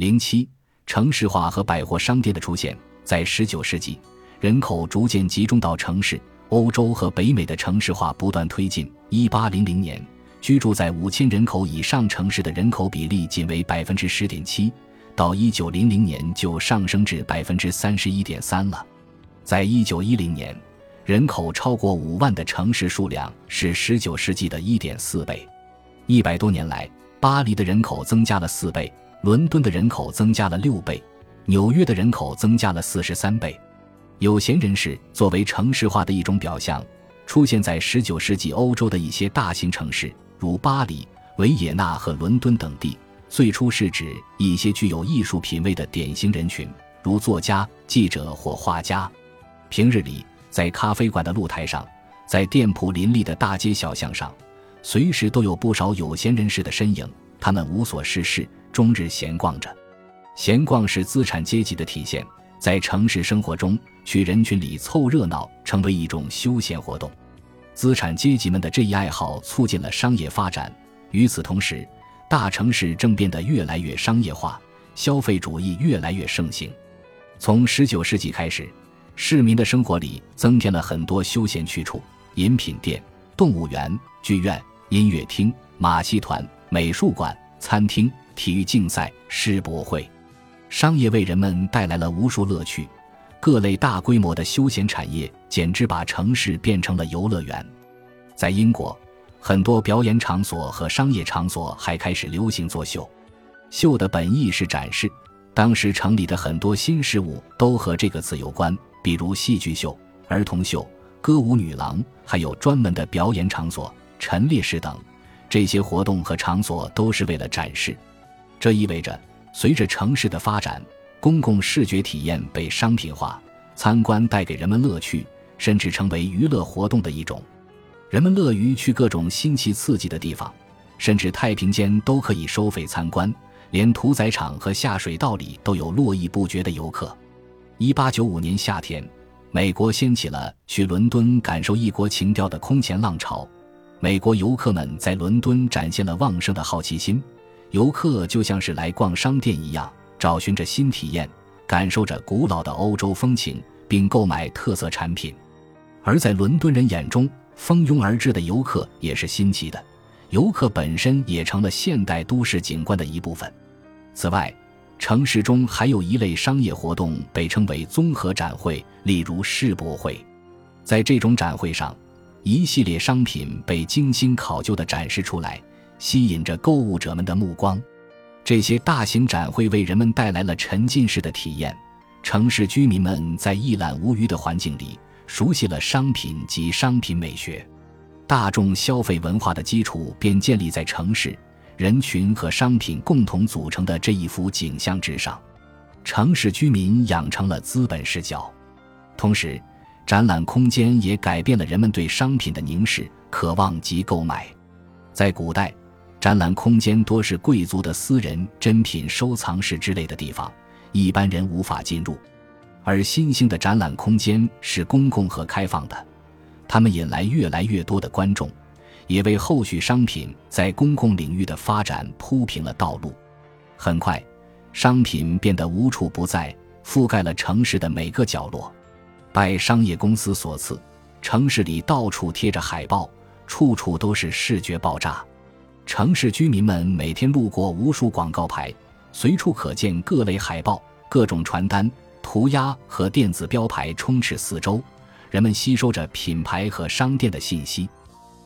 零七，城市化和百货商店的出现，在十九世纪，人口逐渐集中到城市，欧洲和北美的城市化不断推进。一八零零年，居住在五千人口以上城市的人口比例仅为百分之十点七，到一九零零年就上升至百分之三十一点三了。在一九一零年，人口超过五万的城市数量是十九世纪的一点四倍。一百多年来，巴黎的人口增加了四倍。伦敦的人口增加了六倍，纽约的人口增加了四十三倍。有闲人士作为城市化的一种表象，出现在十九世纪欧洲的一些大型城市，如巴黎、维也纳和伦敦等地。最初是指一些具有艺术品味的典型人群，如作家、记者或画家。平日里，在咖啡馆的露台上，在店铺林立的大街小巷上，随时都有不少有闲人士的身影。他们无所事事。终日闲逛着，闲逛是资产阶级的体现。在城市生活中，去人群里凑热闹成为一种休闲活动。资产阶级们的这一爱好促进了商业发展。与此同时，大城市正变得越来越商业化，消费主义越来越盛行。从19世纪开始，市民的生活里增添了很多休闲去处：饮品店、动物园、剧院、音乐厅、马戏团、美术馆、餐厅。体育竞赛、世博会，商业为人们带来了无数乐趣。各类大规模的休闲产业简直把城市变成了游乐园。在英国，很多表演场所和商业场所还开始流行作秀。秀的本意是展示，当时城里的很多新事物都和这个词有关，比如戏剧秀、儿童秀、歌舞女郎，还有专门的表演场所、陈列室等。这些活动和场所都是为了展示。这意味着，随着城市的发展，公共视觉体验被商品化，参观带给人们乐趣，甚至成为娱乐活动的一种。人们乐于去各种新奇刺激的地方，甚至太平间都可以收费参观，连屠宰场和下水道里都有络绎不绝的游客。一八九五年夏天，美国掀起了去伦敦感受异国情调的空前浪潮，美国游客们在伦敦展现了旺盛的好奇心。游客就像是来逛商店一样，找寻着新体验，感受着古老的欧洲风情，并购买特色产品。而在伦敦人眼中，蜂拥而至的游客也是新奇的，游客本身也成了现代都市景观的一部分。此外，城市中还有一类商业活动被称为综合展会，例如世博会。在这种展会上，一系列商品被精心考究地展示出来。吸引着购物者们的目光，这些大型展会为人们带来了沉浸式的体验。城市居民们在一览无余的环境里，熟悉了商品及商品美学。大众消费文化的基础便建立在城市人群和商品共同组成的这一幅景象之上。城市居民养成了资本视角，同时，展览空间也改变了人们对商品的凝视、渴望及购买。在古代。展览空间多是贵族的私人珍品收藏室之类的地方，一般人无法进入；而新兴的展览空间是公共和开放的，他们引来越来越多的观众，也为后续商品在公共领域的发展铺平了道路。很快，商品变得无处不在，覆盖了城市的每个角落。拜商业公司所赐，城市里到处贴着海报，处处都是视觉爆炸。城市居民们每天路过无数广告牌，随处可见各类海报、各种传单、涂鸦和电子标牌充斥四周。人们吸收着品牌和商店的信息，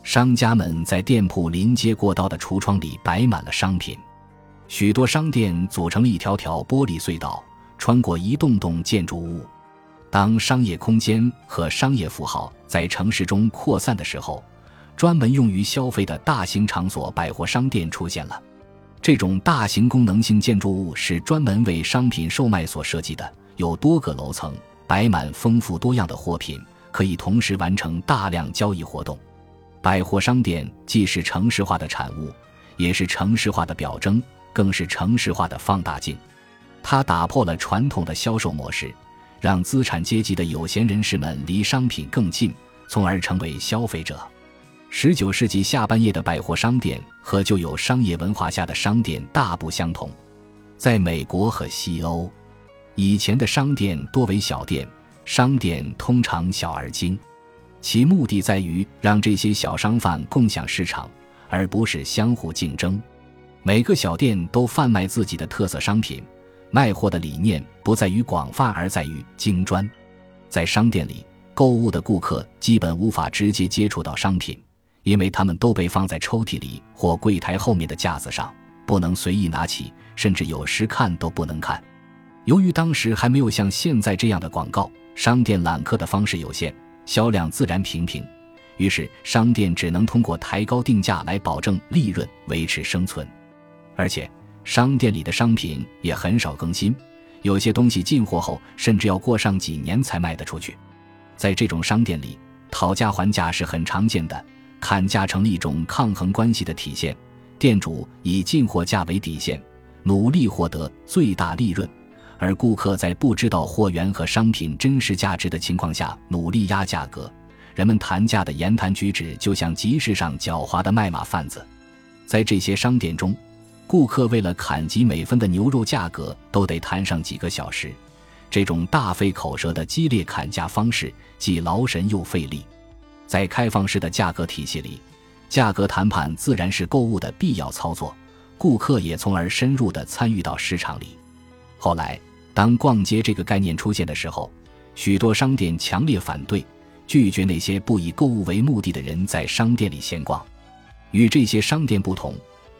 商家们在店铺临街过道的橱窗里摆满了商品。许多商店组成了一条条玻璃隧道，穿过一栋栋建筑物。当商业空间和商业符号在城市中扩散的时候。专门用于消费的大型场所百货商店出现了。这种大型功能性建筑物是专门为商品售卖所设计的，有多个楼层，摆满丰富多样的货品，可以同时完成大量交易活动。百货商店既是城市化的产物，也是城市化的表征，更是城市化的放大镜。它打破了传统的销售模式，让资产阶级的有闲人士们离商品更近，从而成为消费者。十九世纪下半叶的百货商店和旧有商业文化下的商店大不相同，在美国和西欧，以前的商店多为小店，商店通常小而精，其目的在于让这些小商贩共享市场，而不是相互竞争。每个小店都贩卖自己的特色商品，卖货的理念不在于广泛，而在于精专。在商店里购物的顾客基本无法直接接触到商品，因为他们都被放在抽屉里或柜台后面的架子上，不能随意拿起，甚至有时看都不能看。由于当时还没有像现在这样的广告，商店揽客的方式有限，销量自然平平。于是商店只能通过抬高定价来保证利润，维持生存。而且，商店里的商品也很少更新，有些东西进货后甚至要过上几年才卖得出去。在这种商店里，讨价还价是很常见的，砍价成了一种抗衡关系的体现。店主以进货价为底线，努力获得最大利润，而顾客在不知道货源和商品真实价值的情况下努力压价格。人们谈价的言谈举止就像集市上狡猾的卖马贩子。在这些商店中，顾客为了砍几美分的牛肉价格，都得谈上几个小时。这种大费口舌的激烈砍价方式，既劳神又费力。在开放式的价格体系里，价格谈判自然是购物的必要操作，顾客也从而深入地参与到市场里。后来，当逛街这个概念出现的时候，许多商店强烈反对，拒绝那些不以购物为目的的人在商店里闲逛。与这些商店不同。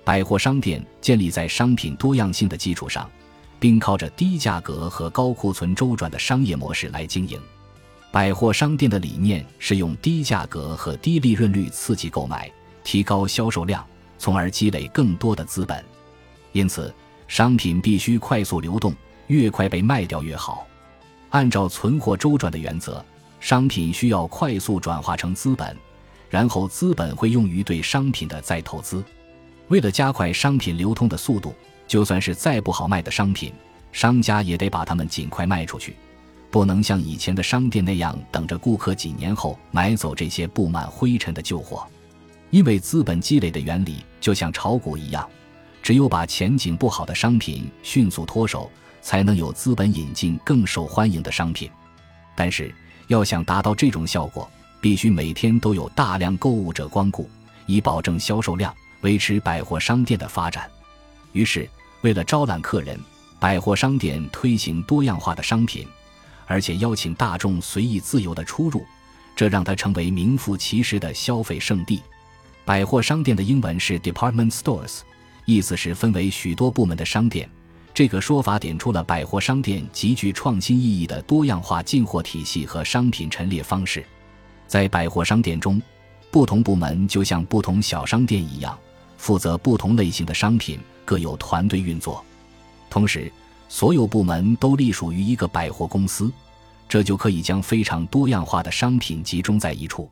百货商店建立在商品多样性的基础上，并靠着低价格和高库存周转的商业模式来经营。百货商店的理念是用低价格和低利润率刺激购买，提高销售量，从而积累更多的资本。因此，商品必须快速流动，越快被卖掉越好。按照存货周转的原则，商品需要快速转化成资本，然后资本会用于对商品的再投资。为了加快商品流通的速度，就算是再不好卖的商品，商家也得把它们尽快卖出去，不能像以前的商店那样等着顾客几年后买走这些布满灰尘的旧货。因为资本积累的原理就像炒股一样，只有把前景不好的商品迅速脱手，才能有资本引进更受欢迎的商品。但是，要想达到这种效果，必须每天都有大量购物者光顾，以保证销售量。维持百货商店的发展，于是为了招揽客人，百货商店推行多样化的商品，而且邀请大众随意自由的出入，这让它成为名副其实的消费圣地。百货商店的英文是 department stores，意思是分为许多部门的商店。这个说法点出了百货商店极具创新意义的多样化进货体系和商品陈列方式。在百货商店中，不同部门就像不同小商店一样。负责不同类型的商品，各有团队运作。同时，所有部门都隶属于一个百货公司，这就可以将非常多样化的商品集中在一处。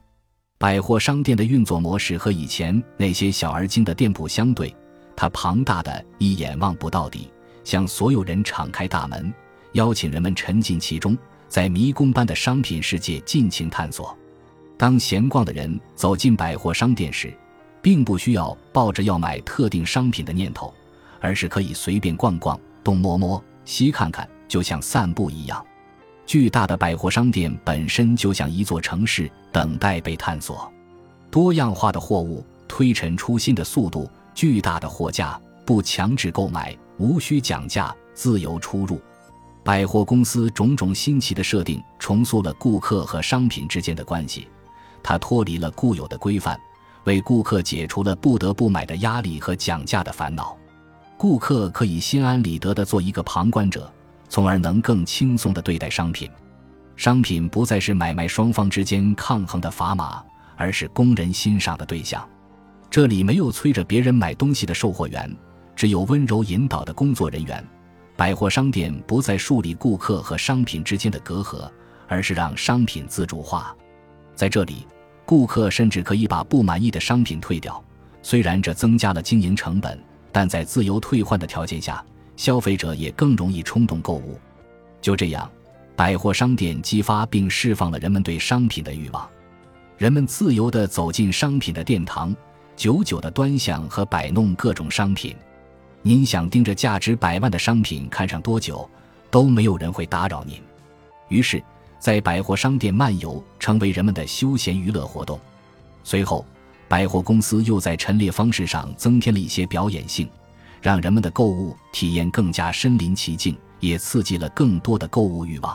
百货商店的运作模式和以前那些小而精的店铺相对，它庞大的一眼望不到底，向所有人敞开大门，邀请人们沉浸其中，在迷宫般的商品世界尽情探索。当闲逛的人走进百货商店时，并不需要抱着要买特定商品的念头，而是可以随便逛逛、东摸摸、西看看，就像散步一样。巨大的百货商店本身就像一座城市，等待被探索。多样化的货物、推陈出新的速度、巨大的货架、不强制购买、无需讲价、自由出入。百货公司种种新奇的设定，重塑了顾客和商品之间的关系。它脱离了固有的规范。为顾客解除了不得不买的压力和讲价的烦恼，顾客可以心安理得地做一个旁观者，从而能更轻松地对待商品。商品不再是买卖双方之间抗衡的砝码，而是供人欣赏的对象。这里没有催着别人买东西的售货员，只有温柔引导的工作人员。百货商店不再树立顾客和商品之间的隔阂，而是让商品自主化。在这里。顾客甚至可以把不满意的商品退掉，虽然这增加了经营成本，但在自由退换的条件下，消费者也更容易冲动购物。就这样，百货商店激发并释放了人们对商品的欲望，人们自由地走进商品的殿堂，久久地端详和摆弄各种商品。您想盯着价值百万的商品看上多久，都没有人会打扰您。于是，在百货商店漫游成为人们的休闲娱乐活动。随后，百货公司又在陈列方式上增添了一些表演性，让人们的购物体验更加身临其境，也刺激了更多的购物欲望。